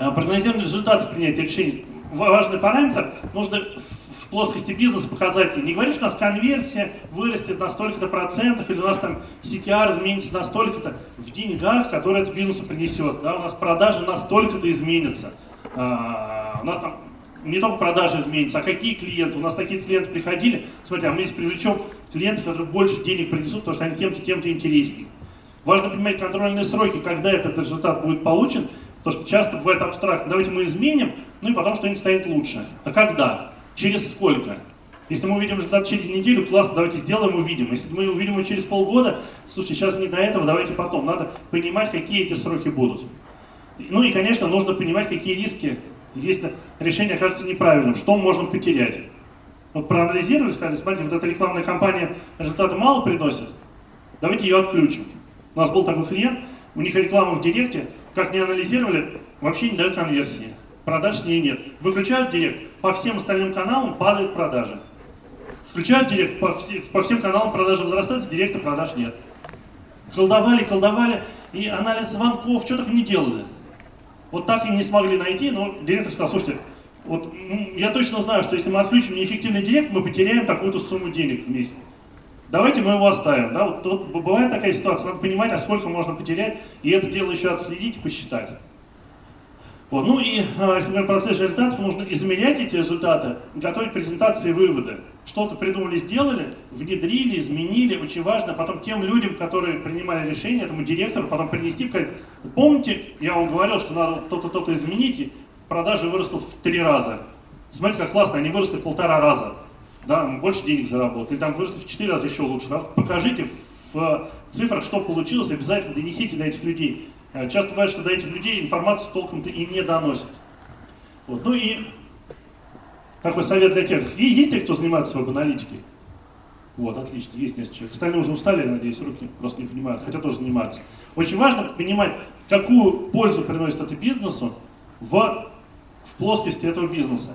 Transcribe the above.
Э, прогнозирование результатов принятия решений. Важный параметр. Нужно в плоскости бизнеса показателей. Не говоришь, у нас конверсия вырастет на столько-то процентов, или у нас там CTR изменится на столько-то в деньгах, которые это бизнесу принесет. Да, у нас продажи на столько-то изменятся. А, у нас там не только продажи изменятся, а какие клиенты. У нас такие клиенты приходили. Смотри, а мы здесь привлечем клиентов, которые больше денег принесут, потому что они тем-то, тем-то интереснее. Важно понимать контрольные сроки, когда этот результат будет получен, потому что часто бывает абстрактно. Давайте мы изменим, ну и потом что-нибудь станет лучше. А когда? Через сколько? Если мы увидим результат через неделю, классно, давайте сделаем, увидим. Если мы увидим его через полгода, слушайте, сейчас не до этого, давайте потом. Надо понимать, какие эти сроки будут. Ну и, конечно, нужно понимать, какие риски, если решение окажется неправильным, что можно потерять. Вот проанализировали, сказали, смотрите, вот эта рекламная кампания результаты мало приносит, давайте ее отключим. У нас был такой клиент, у них реклама в директе, как не анализировали, вообще не дают конверсии. Продаж с ней нет. Выключают директ, по всем остальным каналам падают продажи. Включают директ, по, все, по всем каналам продажи возрастают, с директа продаж нет. Колдовали, колдовали, и анализ звонков, что только не делали. Вот так и не смогли найти, но директор сказал, слушайте, вот ну, я точно знаю, что если мы отключим неэффективный директ, мы потеряем такую-то сумму денег в месяц. Давайте мы его оставим. Да? Вот, вот бывает такая ситуация, надо понимать, а сколько можно потерять, и это дело еще отследить и посчитать. Вот. Ну и, а, если мы процесс результатов, нужно изменять эти результаты, готовить презентации и выводы. Что-то придумали, сделали, внедрили, изменили, очень важно потом тем людям, которые принимали решение, этому директору, потом принести, сказать, помните, я вам говорил, что надо то-то, то-то изменить, и продажи вырастут в три раза. Смотрите, как классно, они выросли в полтора раза. Да, больше денег заработали, там выросли в четыре раза еще лучше. Покажите в цифрах, что получилось, обязательно донесите до этих людей. Э, часто бывает, что до этих людей информацию толком-то и не доносят. Вот. Ну и такой совет для тех. И есть те, кто занимается веб-аналитикой? Вот, отлично, есть несколько человек. Остальные уже устали, надеюсь, руки просто не понимают, хотя тоже занимаются. Очень важно понимать, какую пользу приносит это бизнесу в, в плоскости этого бизнеса.